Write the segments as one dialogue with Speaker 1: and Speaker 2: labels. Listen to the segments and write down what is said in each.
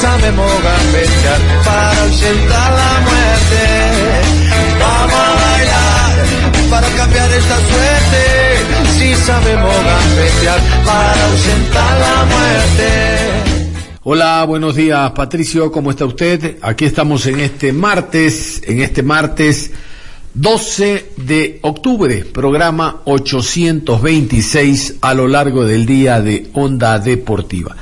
Speaker 1: Sabemos gambetear para ausentar la muerte. Vamos a bailar para cambiar esta suerte. Si sabemos gambetear para ausentar la muerte.
Speaker 2: Hola, buenos días Patricio, ¿cómo está usted? Aquí estamos en este martes, en este martes 12 de octubre, programa 826 a lo largo del día de Onda Deportiva.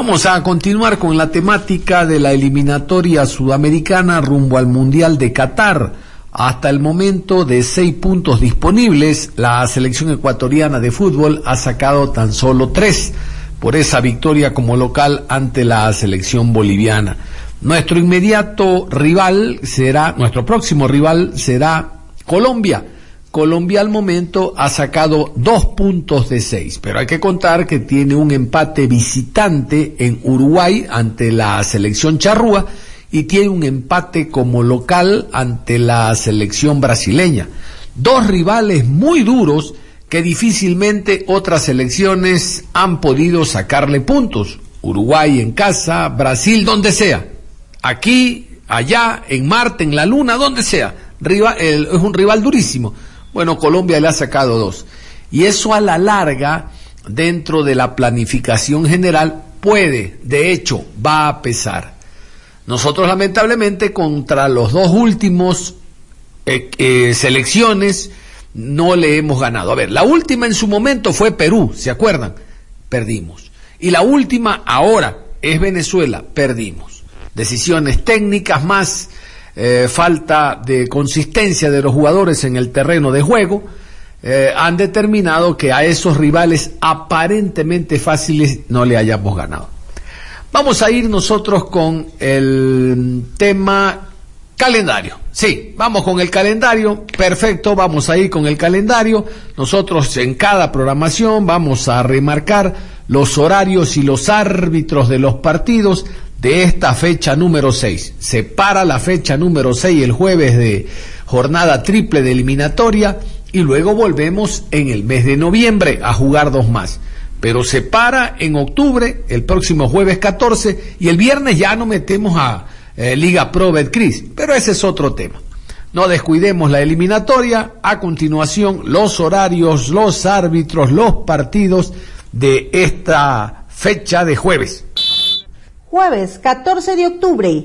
Speaker 2: Vamos a continuar con la temática de la eliminatoria sudamericana rumbo al Mundial de Qatar. Hasta el momento de seis puntos disponibles, la selección ecuatoriana de fútbol ha sacado tan solo tres por esa victoria como local ante la selección boliviana. Nuestro inmediato rival será, nuestro próximo rival será Colombia. Colombia al momento ha sacado dos puntos de seis, pero hay que contar que tiene un empate visitante en Uruguay ante la selección charrúa y tiene un empate como local ante la selección brasileña. Dos rivales muy duros que difícilmente otras selecciones han podido sacarle puntos. Uruguay en casa, Brasil donde sea. Aquí, allá, en Marte, en la Luna, donde sea. Rival, es un rival durísimo. Bueno, Colombia le ha sacado dos. Y eso a la larga, dentro de la planificación general, puede, de hecho, va a pesar. Nosotros lamentablemente contra los dos últimos eh, eh, selecciones no le hemos ganado. A ver, la última en su momento fue Perú, ¿se acuerdan? Perdimos. Y la última ahora es Venezuela, perdimos. Decisiones técnicas más eh, falta de consistencia de los jugadores en el terreno de juego, eh, han determinado que a esos rivales aparentemente fáciles no le hayamos ganado. Vamos a ir nosotros con el tema calendario. Sí, vamos con el calendario. Perfecto, vamos a ir con el calendario. Nosotros en cada programación vamos a remarcar los horarios y los árbitros de los partidos de esta fecha número 6. Se para la fecha número 6 el jueves de jornada triple de eliminatoria y luego volvemos en el mes de noviembre a jugar dos más. Pero se para en octubre, el próximo jueves 14 y el viernes ya no metemos a eh, Liga Pro Betcris, pero ese es otro tema. No descuidemos la eliminatoria, a continuación los horarios, los árbitros, los partidos de esta fecha de jueves.
Speaker 3: Jueves 14 de octubre,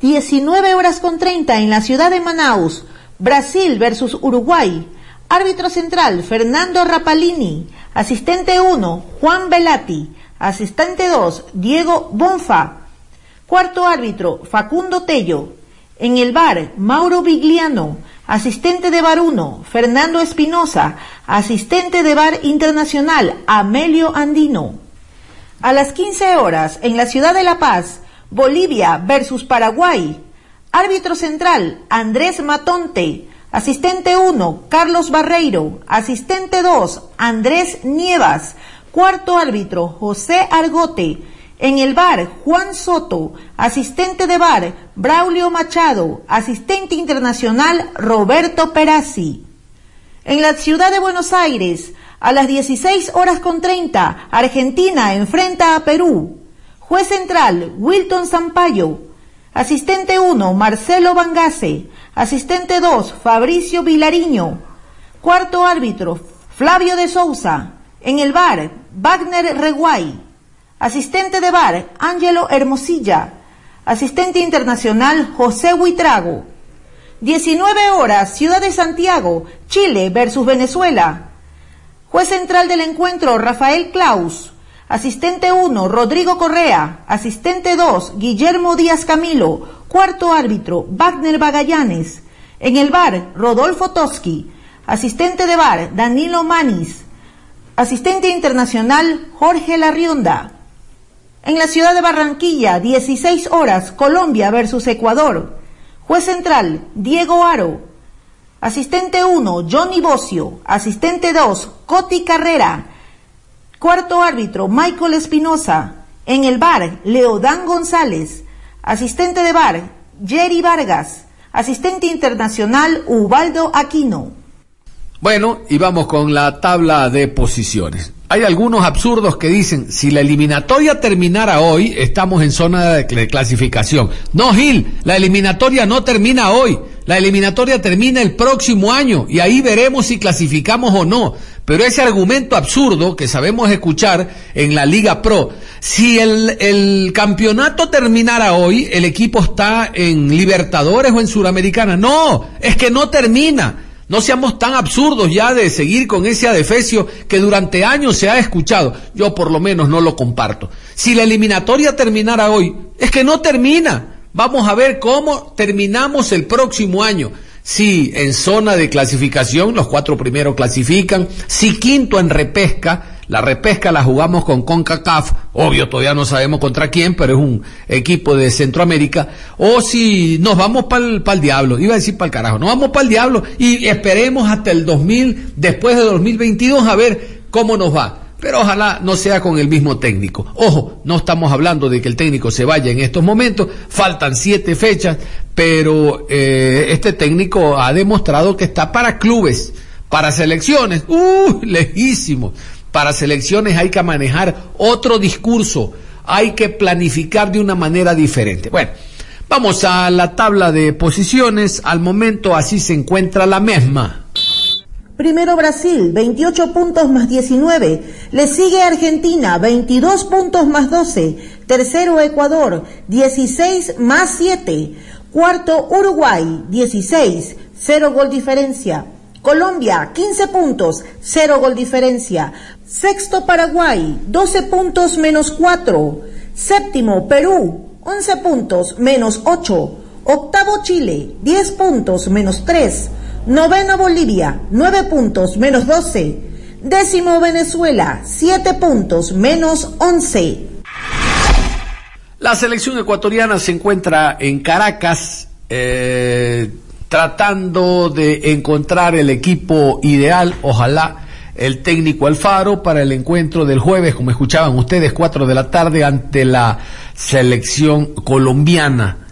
Speaker 3: 19 horas con 30 en la ciudad de Manaus, Brasil versus Uruguay. Árbitro central, Fernando Rapalini. Asistente 1, Juan Velati. Asistente 2, Diego Bonfa. Cuarto árbitro, Facundo Tello. En el bar, Mauro Vigliano. Asistente de bar 1, Fernando Espinosa. Asistente de bar internacional, Amelio Andino. A las 15 horas, en la ciudad de La Paz, Bolivia versus Paraguay. Árbitro central, Andrés Matonte. Asistente 1, Carlos Barreiro. Asistente 2, Andrés Nievas. Cuarto árbitro, José Argote. En el bar, Juan Soto. Asistente de bar, Braulio Machado. Asistente internacional, Roberto Perazzi. En la ciudad de Buenos Aires, a las 16 horas con 30, Argentina enfrenta a Perú. Juez central, Wilton Sampaio. Asistente 1, Marcelo Bangase. Asistente 2, Fabricio Vilariño. Cuarto árbitro, Flavio de Souza. En el bar, Wagner Reguay. Asistente de bar, Ángelo Hermosilla. Asistente internacional, José Huitrago. 19 horas, Ciudad de Santiago, Chile versus Venezuela. Juez central del encuentro, Rafael Klaus. Asistente 1, Rodrigo Correa. Asistente 2, Guillermo Díaz Camilo. Cuarto árbitro, Wagner Bagallanes. En el bar, Rodolfo Toski. Asistente de bar, Danilo Manis. Asistente internacional, Jorge Larrionda. En la ciudad de Barranquilla, 16 horas, Colombia versus Ecuador. Juez central, Diego Aro. Asistente 1, Johnny Bocio. Asistente 2, Coti Carrera. Cuarto árbitro, Michael Espinosa. En el bar, Leodán González. Asistente de bar, Jerry Vargas. Asistente internacional, Ubaldo Aquino.
Speaker 2: Bueno, y vamos con la tabla de posiciones. Hay algunos absurdos que dicen, si la eliminatoria terminara hoy, estamos en zona de clasificación. No, Gil, la eliminatoria no termina hoy. La eliminatoria termina el próximo año y ahí veremos si clasificamos o no. Pero ese argumento absurdo que sabemos escuchar en la Liga Pro, si el, el campeonato terminara hoy, el equipo está en Libertadores o en Suramericana. No, es que no termina. No seamos tan absurdos ya de seguir con ese adefesio que durante años se ha escuchado. Yo por lo menos no lo comparto. Si la eliminatoria terminara hoy, es que no termina. Vamos a ver cómo terminamos el próximo año. Si en zona de clasificación los cuatro primeros clasifican, si quinto en repesca, la repesca la jugamos con CONCACAF, obvio todavía no sabemos contra quién, pero es un equipo de Centroamérica, o si nos vamos para el diablo, iba a decir para el carajo, nos vamos para el diablo y esperemos hasta el 2000, después de 2022 a ver cómo nos va. Pero ojalá no sea con el mismo técnico. Ojo, no estamos hablando de que el técnico se vaya en estos momentos, faltan siete fechas, pero eh, este técnico ha demostrado que está para clubes, para selecciones, uh, lejísimo para selecciones hay que manejar otro discurso, hay que planificar de una manera diferente. Bueno, vamos a la tabla de posiciones, al momento así se encuentra la misma.
Speaker 3: Primero Brasil, 28 puntos más 19. Le sigue Argentina, 22 puntos más 12. Tercero Ecuador, 16 más 7. Cuarto Uruguay, 16. Cero gol diferencia. Colombia, 15 puntos, cero gol diferencia. Sexto Paraguay, 12 puntos menos 4. Séptimo Perú, 11 puntos menos 8. Octavo Chile, 10 puntos menos 3. Noveno Bolivia, 9 puntos menos 12. Décimo Venezuela, 7 puntos menos 11.
Speaker 2: La selección ecuatoriana se encuentra en Caracas. Eh, tratando de encontrar el equipo ideal, ojalá el técnico Alfaro para el encuentro del jueves, como escuchaban ustedes, cuatro de la tarde ante la selección colombiana.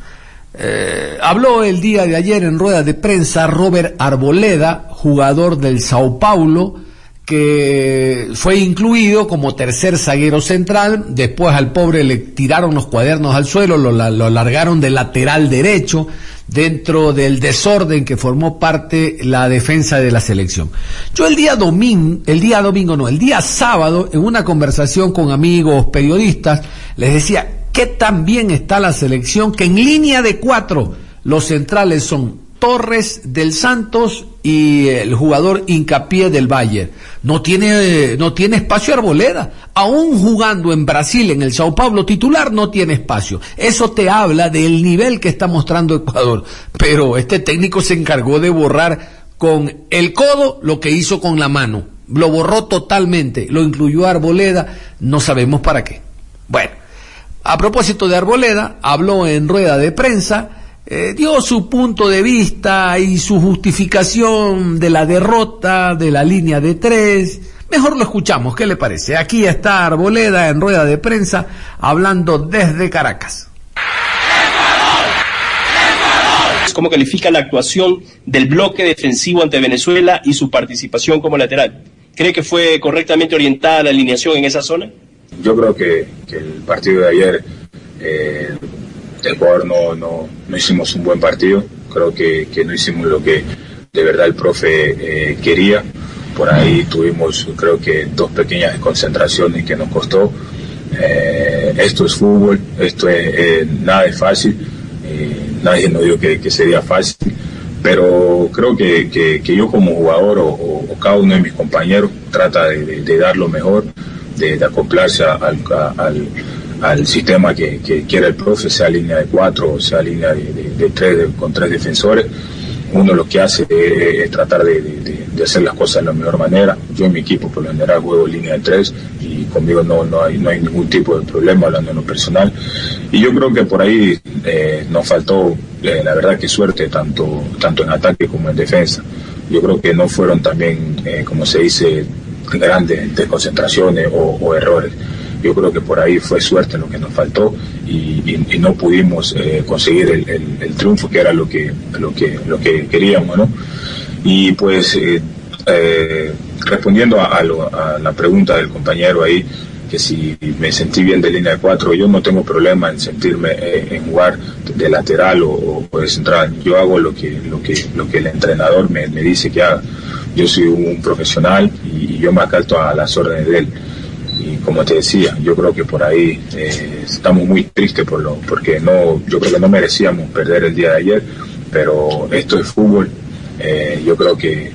Speaker 2: Eh, habló el día de ayer en rueda de prensa Robert Arboleda, jugador del Sao Paulo, que fue incluido como tercer zaguero central, después al pobre le tiraron los cuadernos al suelo, lo, lo largaron de lateral derecho, dentro del desorden que formó parte la defensa de la selección. Yo el día domingo, el día domingo no, el día sábado, en una conversación con amigos periodistas, les decía qué tan bien está la selección, que en línea de cuatro los centrales son Torres del Santos y el jugador Incapié del Bayern. No tiene, no tiene espacio Arboleda. Aún jugando en Brasil, en el Sao Paulo titular, no tiene espacio. Eso te habla del nivel que está mostrando Ecuador. Pero este técnico se encargó de borrar con el codo lo que hizo con la mano. Lo borró totalmente. Lo incluyó Arboleda. No sabemos para qué. Bueno, a propósito de Arboleda, habló en rueda de prensa eh, dio su punto de vista y su justificación de la derrota de la línea de tres. Mejor lo escuchamos, ¿qué le parece? Aquí está Arboleda en rueda de prensa hablando desde Caracas.
Speaker 4: ¿Cómo califica la actuación del bloque defensivo ante Venezuela y su participación como lateral? ¿Cree que fue correctamente orientada la alineación en esa zona?
Speaker 5: Yo creo que, el partido de ayer eh, el jugador no, no, no, hicimos un buen partido, creo que, que, no hicimos lo que de verdad el profe eh, quería. Por ahí tuvimos, creo que, dos pequeñas concentraciones que nos costó. Eh, esto es fútbol, esto es, nada es fácil, nadie nos dijo que, sería fácil, pero creo que, que yo como jugador o, cada uno de mis compañeros trata de, dar lo mejor, de, acoplarse al, al sistema que, quiera el profe, sea línea de cuatro sea línea de, tres con tres defensores. Uno lo que hace es, tratar de, hacer las cosas de la mejor manera. Yo en mi equipo por lo general juego línea de tres y conmigo no, no, hay, no hay ningún tipo de problema hablando en lo personal. Y yo creo que por ahí eh, nos faltó, eh, la verdad que suerte, tanto, tanto en ataque como en defensa. Yo creo que no fueron también, eh, como se dice, grandes desconcentraciones o, o errores. Yo creo que por ahí fue suerte lo que nos faltó y, no pudimos eh, conseguir el, triunfo que era lo que lo que lo que queríamos no y pues eh, eh, respondiendo a, la pregunta del compañero ahí que si me sentí bien de línea de cuatro yo no tengo problema en sentirme en jugar de lateral o, de central. Yo hago lo que lo que lo que el entrenador me, dice que haga yo soy un profesional y, yo me acato a las órdenes de él y como te decía, yo creo que por ahí eh, estamos muy tristes por lo, porque no, yo creo que no merecíamos perder el día de ayer, pero esto es fútbol. Eh, yo creo que,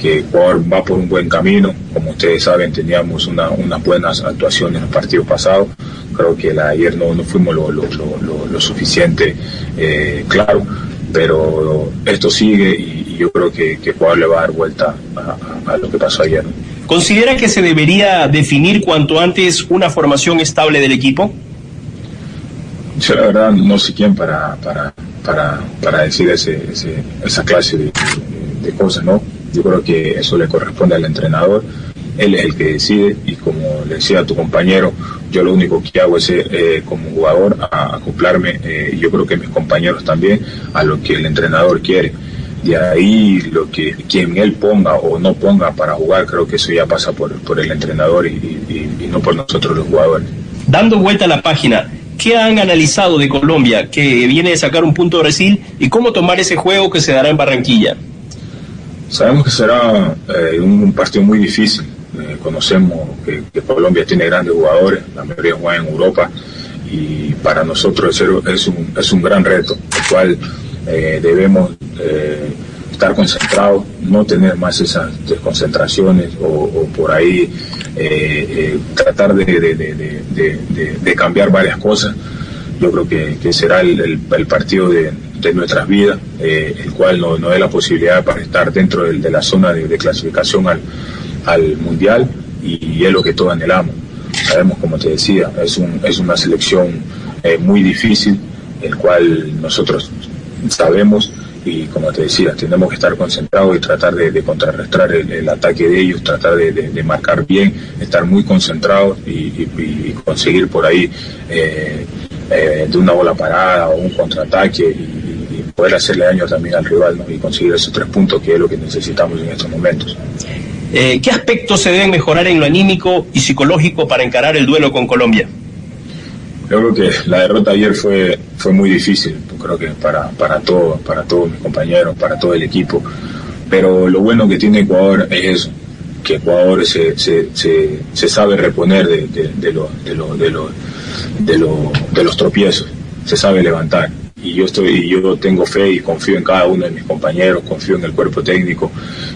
Speaker 5: que Ecuador va por un buen camino. Como ustedes saben, teníamos una, unas buenas actuaciones en los partidos pasados. Creo que la, ayer no, fuimos lo, suficiente eh, claro, pero esto sigue yo creo que, que Ecuador le va a dar vuelta a, a lo que pasó ayer.
Speaker 4: ¿Considera que se debería definir cuanto antes una formación estable del equipo?
Speaker 5: Yo la verdad no sé quién para, para, para, para decir ese, esa clase de, cosas, ¿no? Yo creo que eso le corresponde al entrenador, él es el que decide y como le decía a tu compañero, yo lo único que hago es eh, como jugador acoplarme, eh, yo creo que mis compañeros también, a lo que el entrenador quiere de ahí lo que quien él ponga o no ponga para jugar, creo que eso ya pasa por, por el entrenador y, no por nosotros los jugadores.
Speaker 4: Dando vuelta a la página, ¿qué han analizado de Colombia que viene de sacar un punto de Brasil y cómo tomar ese juego que se dará en Barranquilla?
Speaker 5: Sabemos que será eh, un partido muy difícil. Eh, conocemos que, Colombia tiene grandes jugadores, la mayoría juegan en Europa y para nosotros es un, es un gran reto, el cual eh, debemos eh, estar concentrados, no tener más esas desconcentraciones o, por ahí eh, tratar de, cambiar varias cosas. Yo creo que, será el, partido de, nuestras vidas, el cual no, no es la posibilidad para estar dentro de, la zona de, clasificación al, al Mundial y, es lo que todos anhelamos. Sabemos, como te decía, es, un, es una selección muy difícil, el cual nosotros sabemos y como te decía, tenemos que estar concentrados y tratar de, contrarrestar el, ataque de ellos, tratar de, marcar bien, estar muy concentrados y, conseguir por ahí eh, eh, de una bola parada o un contraataque y, poder hacerle daño también al rival y conseguir esos tres puntos que es lo que necesitamos en estos momentos.
Speaker 4: Eh, ¿Qué aspectos se deben mejorar en lo anímico y psicológico para encarar el duelo con Colombia?
Speaker 5: Yo creo que la derrota ayer fue, fue muy difícil, creo que para, para, todo, para todos mis compañeros, para todo el equipo. Pero lo bueno que tiene Ecuador es eso, que Ecuador se, se, se, sabe reponer de, de, de, de, lo, de, lo, de, lo, de los tropiezos, se sabe levantar. Y yo, estoy, yo tengo fe y confío en cada uno de mis compañeros, confío en el cuerpo técnico,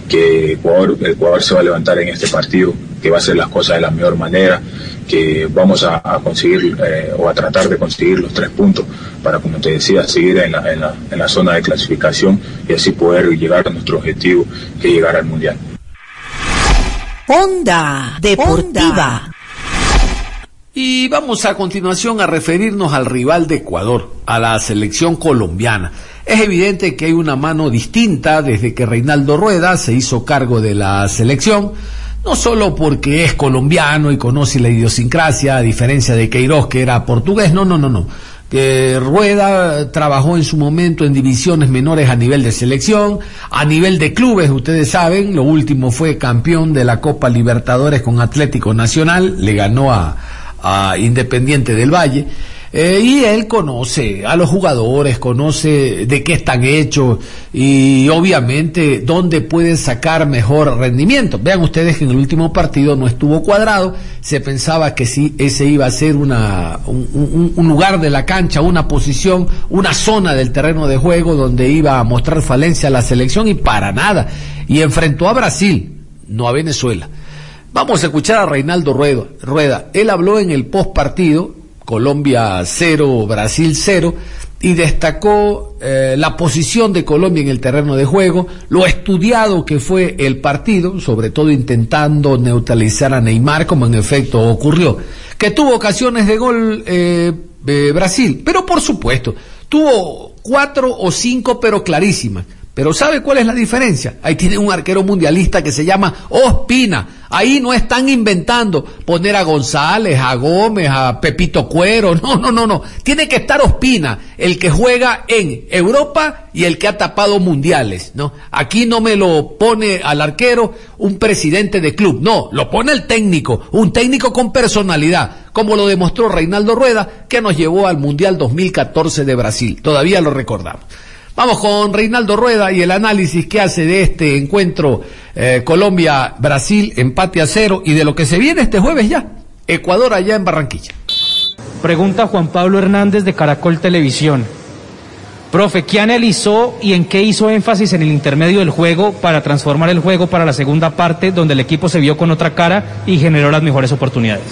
Speaker 5: que Ecuador, Ecuador se va a levantar en este partido, que va a hacer las cosas de la mejor manera que vamos a, conseguir eh, o a tratar de conseguir los tres puntos para, como te decía, seguir en la, en, la, en la zona de clasificación y así poder llegar a nuestro objetivo, que es llegar al Mundial.
Speaker 3: Onda Deportiva.
Speaker 2: Y vamos a continuación a referirnos al rival de Ecuador, a la selección colombiana. Es evidente que hay una mano distinta desde que Reinaldo Rueda se hizo cargo de la selección no solo porque es colombiano y conoce la idiosincrasia, a diferencia de Queiroz que era portugués, no, no, no, no. Que Rueda trabajó en su momento en divisiones menores a nivel de selección, a nivel de clubes, ustedes saben, lo último fue campeón de la Copa Libertadores con Atlético Nacional, le ganó a, a Independiente del Valle. Eh, y él conoce a los jugadores, conoce de qué están hechos y obviamente dónde pueden sacar mejor rendimiento. Vean ustedes que en el último partido no estuvo cuadrado, se pensaba que sí, ese iba a ser una, un, lugar de la cancha, una posición, una zona del terreno de juego donde iba a mostrar falencia la selección y para nada. Y enfrentó a Brasil, no a Venezuela. Vamos a escuchar a Reinaldo Rueda. Él habló en el post partido Colombia 0, Brasil 0, y destacó eh, la posición de Colombia en el terreno de juego, lo estudiado que fue el partido, sobre todo intentando neutralizar a Neymar, como en efecto ocurrió, que tuvo ocasiones de gol eh, Brasil, pero por supuesto, tuvo cuatro o cinco, pero clarísimas. Pero ¿sabe cuál es la diferencia? Ahí tiene un arquero mundialista que se llama Ospina. Ahí no están inventando poner a González, a Gómez, a Pepito Cuero. No, no, no, no. Tiene que estar Ospina, el que juega en Europa y el que ha tapado mundiales, ¿no? Aquí no me lo pone al arquero un presidente de club. No, lo pone el técnico, un técnico con personalidad, como lo demostró Reinaldo Rueda, que nos llevó al Mundial 2014 de Brasil. Todavía lo recordamos. Vamos con Reinaldo Rueda y el análisis que hace de este encuentro eh, Colombia-Brasil, empate a cero y de lo que se viene este jueves ya, Ecuador allá en Barranquilla.
Speaker 6: Pregunta Juan Pablo Hernández de Caracol Televisión. Profe, ¿qué analizó y en qué hizo énfasis en el intermedio del juego para transformar el juego para la segunda parte donde el equipo se vio con otra cara y generó las mejores oportunidades?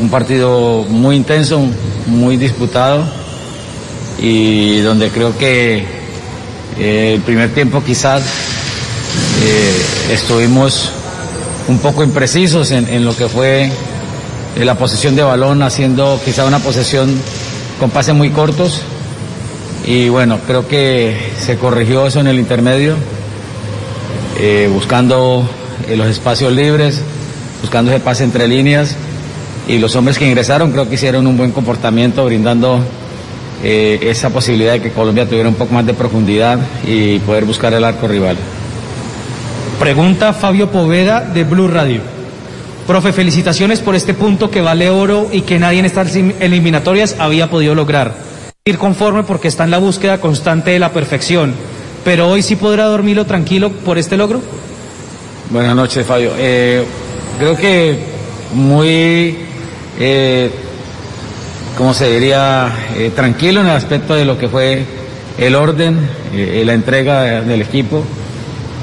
Speaker 7: Un partido muy intenso, muy disputado y donde creo que eh, el primer tiempo quizás eh, estuvimos un poco imprecisos en, lo que fue eh, la posesión de balón, haciendo quizá una posesión con pases muy cortos. Y bueno, creo que se corrigió eso en el intermedio, buscando los espacios libres, buscando ese pase entre líneas. Y los hombres que ingresaron creo que hicieron un buen comportamiento, brindando eh, esa posibilidad de que Colombia tuviera un poco más de profundidad y poder buscar el arco rival.
Speaker 6: Pregunta Fabio Poveda de Blue Radio. Profe, felicitaciones por este punto que vale oro y que nadie en estas eliminatorias había podido lograr. Ir conforme porque está en la búsqueda constante de la perfección. Pero hoy sí podrá dormirlo tranquilo por este logro.
Speaker 7: Buenas noches, Fabio. Eh, creo que muy eh, como se diría, eh, tranquilo en el aspecto de lo que fue el orden, eh, la entrega del equipo.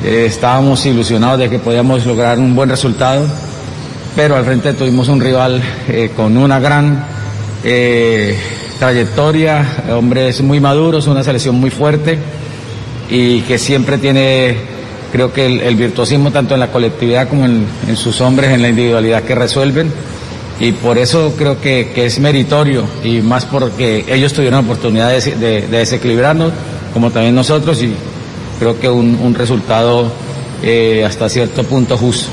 Speaker 7: Eh, estábamos ilusionados de que podíamos lograr un buen resultado, pero al frente tuvimos un rival con una gran trayectoria, hombres muy maduros, una selección muy fuerte y que siempre tiene, creo que el, virtuosismo tanto en la colectividad como en sus hombres, en la individualidad que resuelven y por eso creo que, es meritorio y más porque ellos tuvieron la oportunidad de, desequilibrarnos, como también nosotros, y creo que un, resultado eh, hasta cierto punto justo.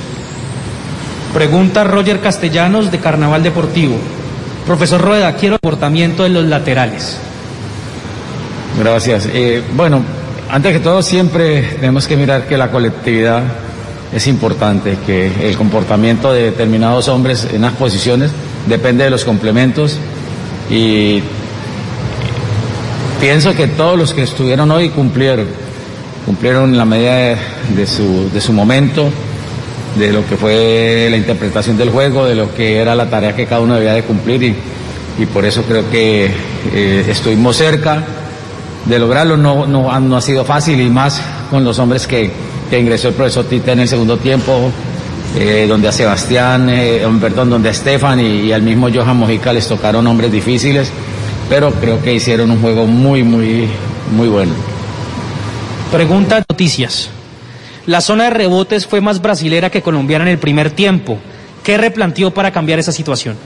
Speaker 6: Pregunta Roger Castellanos de Carnaval Deportivo. Profesor Rueda, quiero comportamiento de los laterales.
Speaker 7: Gracias. Eh, bueno, antes que todo siempre tenemos que mirar que la colectividad es importante que el comportamiento de determinados hombres en las posiciones depende de los complementos y pienso que todos los que estuvieron hoy cumplieron, cumplieron la medida de, su, de su momento, de lo que fue la interpretación del juego, de lo que era la tarea que cada uno debía de cumplir y, y por eso creo que eh, estuvimos cerca de lograrlo, no, no, no ha sido fácil y más con los hombres que que ingresó el profesor Tita en el segundo tiempo, eh, donde a Sebastián, eh, perdón, donde a Estefan y, al mismo Johan Mojica les tocaron hombres difíciles, pero creo que hicieron un juego muy, muy, muy bueno.
Speaker 6: Pregunta noticias. La zona de rebotes fue más brasilera que colombiana en el primer tiempo. ¿Qué replanteó para cambiar esa situación?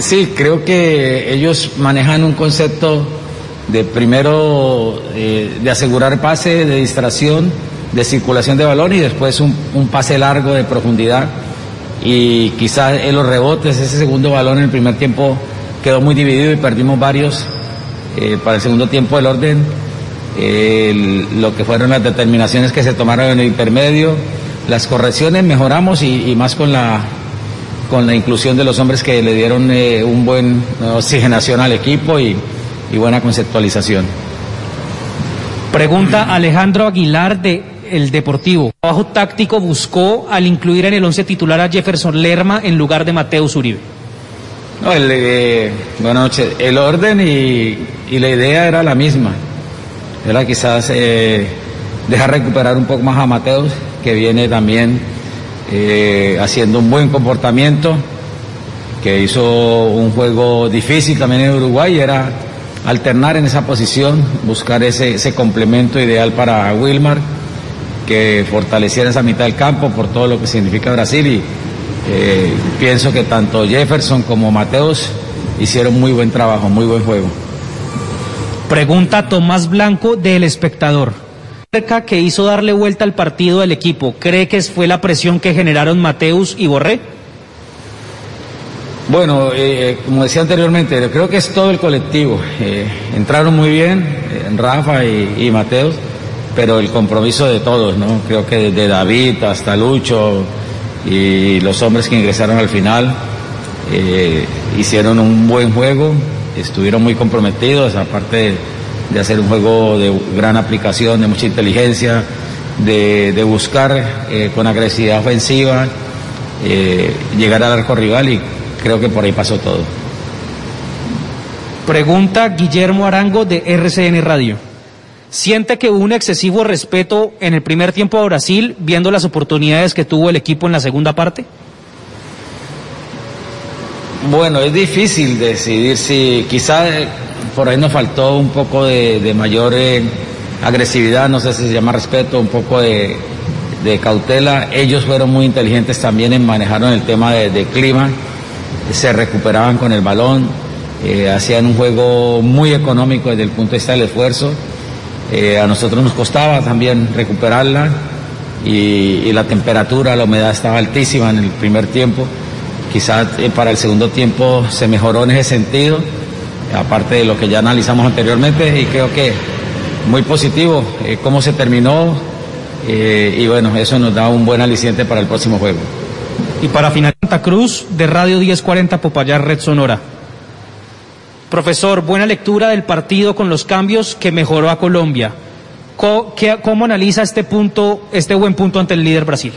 Speaker 7: Sí, creo que ellos manejan un concepto de primero eh, de asegurar pase, de distracción, de circulación de balón y después un, pase largo de profundidad. Y quizás en los rebotes, ese segundo balón en el primer tiempo quedó muy dividido y perdimos varios. Eh, para el segundo tiempo del orden, lo que fueron las determinaciones que se tomaron en el intermedio, las correcciones mejoramos y, más con la con la inclusión de los hombres que le dieron eh, un buen oxigenación al equipo y, y buena conceptualización.
Speaker 6: Pregunta Alejandro Aguilar de El Deportivo. Trabajo táctico buscó al incluir en el once titular a Jefferson Lerma en lugar de Mateus Uribe.
Speaker 7: No, buenas noches. El orden y, y, la idea era la misma. Era quizás eh, dejar recuperar un poco más a Mateus, que viene también eh, haciendo un buen comportamiento que hizo un juego difícil también en Uruguay, era alternar en esa posición, buscar ese, ese complemento ideal para Wilmar, que fortaleciera esa mitad del campo por todo lo que significa Brasil y eh, pienso que tanto Jefferson como Mateos hicieron muy buen trabajo, muy buen juego.
Speaker 6: Pregunta Tomás Blanco del espectador. Cerca que hizo darle vuelta al partido del equipo, ¿cree que fue la presión que generaron Mateus y Borré?
Speaker 7: Bueno, eh, como decía anteriormente, creo que es todo el colectivo. Eh, entraron muy bien, eh, Rafa y, Mateus, pero el compromiso de todos, ¿no? Creo que desde David hasta Lucho y los hombres que ingresaron al final hicieron un buen juego, estuvieron muy comprometidos, aparte de, hacer un juego de gran aplicación, de mucha inteligencia, de, de buscar con agresividad ofensiva llegar al arco rival y creo que por ahí pasó todo.
Speaker 6: Pregunta Guillermo Arango de RCN Radio. ¿Siente que hubo un excesivo respeto en el primer tiempo a Brasil, viendo las oportunidades que tuvo el equipo en la segunda parte?
Speaker 7: Bueno, es difícil decidir si quizás por ahí nos faltó un poco de, de mayor eh, agresividad, no sé si se llama respeto, un poco de, de, cautela. Ellos fueron muy inteligentes también en manejar el tema de, de clima se recuperaban con el balón, eh, hacían un juego muy económico desde el punto de vista del esfuerzo. Eh, a nosotros nos costaba también recuperarla y, la temperatura, la humedad estaba altísima en el primer tiempo. Quizás eh, para el segundo tiempo se mejoró en ese sentido, aparte de lo que ya analizamos anteriormente, y creo que muy positivo cómo se terminó y bueno, eso nos da un buen aliciente para el próximo juego.
Speaker 6: Y para final, Santa Cruz de Radio 1040 Popayar Red Sonora. Profesor, buena lectura del partido con los cambios que mejoró a Colombia. ¿Cómo, analiza este punto, este buen punto ante el líder Brasil?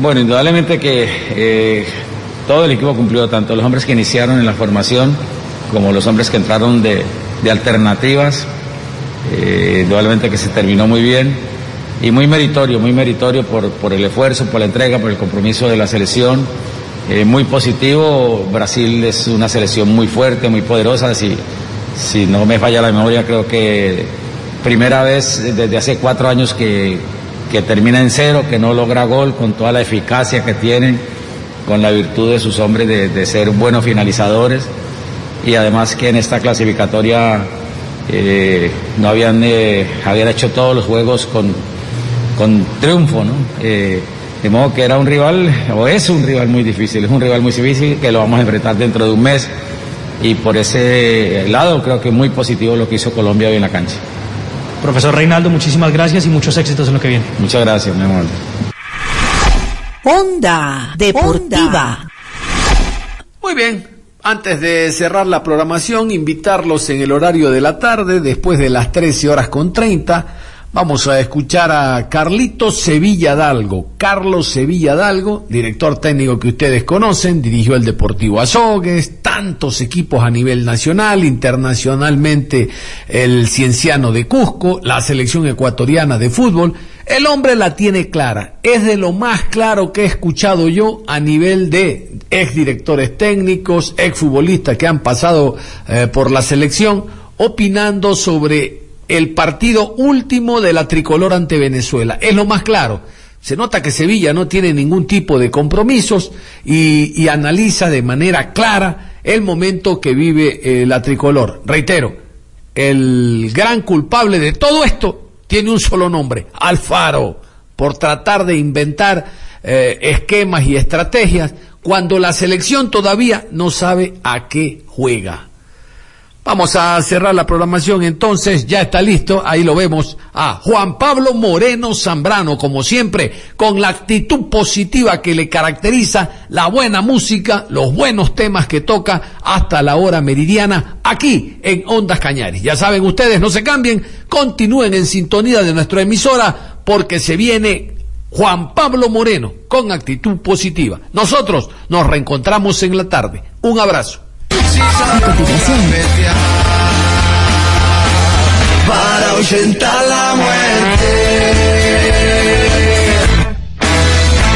Speaker 7: Bueno, indudablemente que eh, todo el equipo cumplió, tanto los hombres que iniciaron en la formación como los hombres que entraron de, de alternativas. Eh, indudablemente que se terminó muy bien y muy meritorio, muy meritorio por, por, el esfuerzo, por la entrega, por el compromiso de la selección. Eh, muy positivo, Brasil es una selección muy fuerte, muy poderosa, si, si no me falla la memoria, creo que primera vez desde hace cuatro años que, que termina en cero, que no logra gol con toda la eficacia que tienen, con la virtud de sus hombres de, ser buenos finalizadores y además que en esta clasificatoria eh, no habían, eh, habían hecho todos los juegos con, con triunfo, ¿no? Eh, de modo que era un rival, o es un rival muy difícil, es un rival muy difícil que lo vamos a enfrentar dentro de un mes y por ese lado creo que muy positivo lo que hizo Colombia hoy en la cancha.
Speaker 6: Profesor Reinaldo, muchísimas gracias y muchos éxitos en lo que viene.
Speaker 7: Muchas gracias, mi amor.
Speaker 3: Onda Deportiva.
Speaker 2: Muy bien, antes de cerrar la programación, invitarlos en el horario de la tarde, después de las 13 horas con 30, Vamos a escuchar a Carlitos Sevilla Dalgo. Carlos Sevilla Dalgo, director técnico que ustedes conocen, dirigió el Deportivo Azogues, tantos equipos a nivel nacional, internacionalmente el Cienciano de Cusco, la selección ecuatoriana de fútbol. El hombre la tiene clara, es de lo más claro que he escuchado yo a nivel de exdirectores técnicos, exfutbolistas que han pasado eh, por la selección, opinando sobre el partido último de la tricolor ante Venezuela. Es lo más claro. Se nota que Sevilla no tiene ningún tipo de compromisos y, analiza de manera clara el momento que vive eh, la tricolor. Reitero, el gran culpable de todo esto tiene un solo nombre, Alfaro, por tratar de inventar eh, esquemas y estrategias cuando la selección todavía no sabe a qué juega. Vamos a cerrar la programación entonces, ya está listo, ahí lo vemos a Juan Pablo Moreno Zambrano, como siempre, con la actitud positiva que le caracteriza, la buena música, los buenos temas que toca hasta la hora meridiana, aquí en Ondas Cañares. Ya saben ustedes, no se cambien, continúen en sintonía de nuestra emisora, porque se viene Juan Pablo Moreno con actitud positiva. Nosotros nos reencontramos en la tarde. Un abrazo.
Speaker 1: A continuación. Para ahuyentar la muerte.